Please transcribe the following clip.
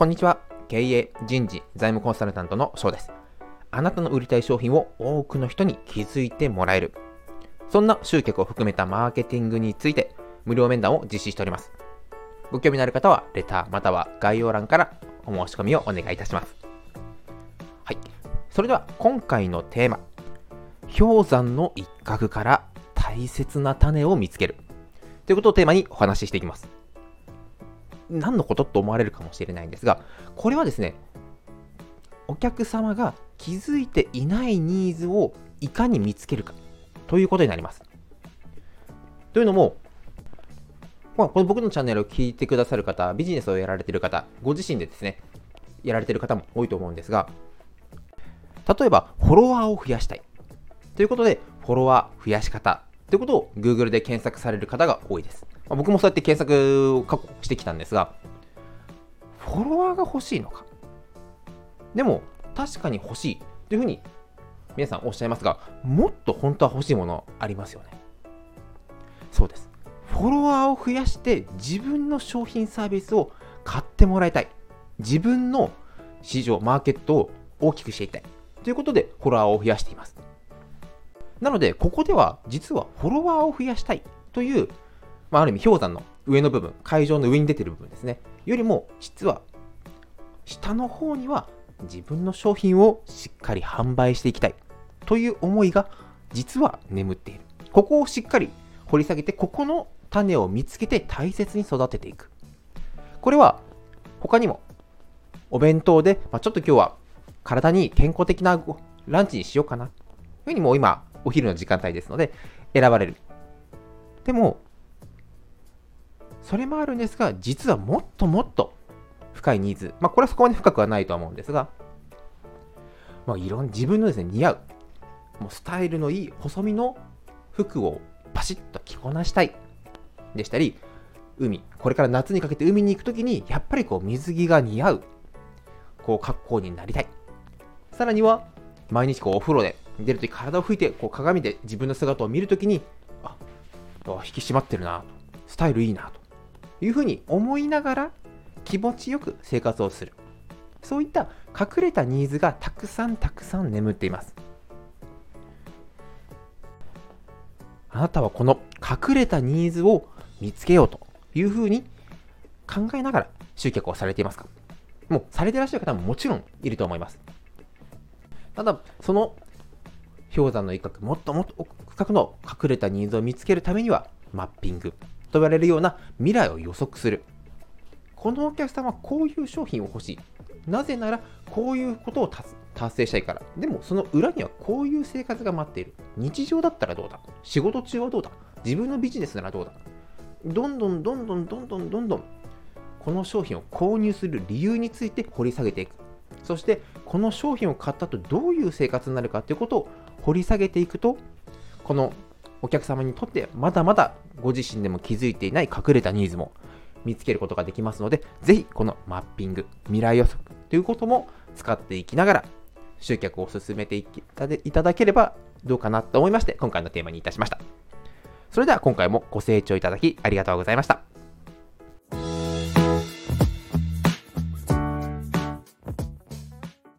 こんにちは。経営、人事、財務コンサルタントの翔です。あなたの売りたい商品を多くの人に気づいてもらえる。そんな集客を含めたマーケティングについて無料面談を実施しております。ご興味のある方は、レターまたは概要欄からお申し込みをお願いいたします。はい。それでは今回のテーマ。氷山の一角から大切な種を見つける。ということをテーマにお話ししていきます。何のことと思われるかもしれないんですが、これはですね、お客様が気づいていないニーズをいかに見つけるかということになります。というのも、まあ、この僕のチャンネルを聞いてくださる方、ビジネスをやられている方、ご自身でですね、やられている方も多いと思うんですが、例えば、フォロワーを増やしたい。ということで、フォロワー増やし方ということを Google で検索される方が多いです。まあ、僕もそうやって検索を過去してきたんですが、フォロワーが欲しいのか？でも、確かに欲しいというふうに皆さんおっしゃいますが、もっと本当は欲しいものありますよね。そうです。フォロワーを増やして自分の商品サービスを買ってもらいたい。自分の市場、マーケットを大きくしていきたい。ということで、フォロワーを増やしています。なので、ここでは実はフォロワーを増やしたいという、まあ、ある意味氷山の上の部分、会場の上に出てる部分ですね。よりも、実は下の方には自分の商品をしっかり販売していきたいという思いが実は眠っている。ここをしっかり掘り下げて、ここの種を見つけて大切に育てていく。これは他にもお弁当で、まあ、ちょっと今日は体に健康的なランチにしようかな。というふうにもう今お昼の時間帯ですので、選ばれる。でも、それもあるんですが、実はもっともっと深いニーズ。まあ、これはそこまで深くはないとは思うんですが、まあ、いろんな自分のですね、似合う、もうスタイルのいい細身の服をパシッと着こなしたい。でしたり、海、これから夏にかけて海に行くときに、やっぱりこう水着が似合う、こう格好になりたい。さらには、毎日こうお風呂で出るとき体を拭いてこう鏡で自分の姿を見るときにあ引き締まってるなスタイルいいなというふうに思いながら気持ちよく生活をする。そういった隠れたニーズがたくさんたくさん眠っています。あなたはこの隠れたニーズを見つけようというふうに考えながら集客をされていますか？もうされていらっしゃる方ももちろんいると思います。ただ、その氷山の一角、もっともっと深くの隠れたニーズを見つけるためには、マッピング。と言われるような未来を予測する。このお客さんはこういう商品を欲しい。なぜなら、こういうことを達成したいから。でも、その裏にはこういう生活が待っている。日常だったらどうだ仕事中はどうだ自分のビジネスならどうだどんどんどんどんどんどんどんどん、この商品を購入する理由について掘り下げていく。そして、この商品を買ったとどういう生活になるかということを掘り下げていくと、このお客様にとってまだまだご自身でも気づいていない隠れたニーズも見つけることができますので、ぜひこのマッピング、未来予測ということも使っていきながら、集客を進めていただければどうかなと思いまして、今回のテーマにいたしました。それでは今回もご清聴いただきありがとうございました。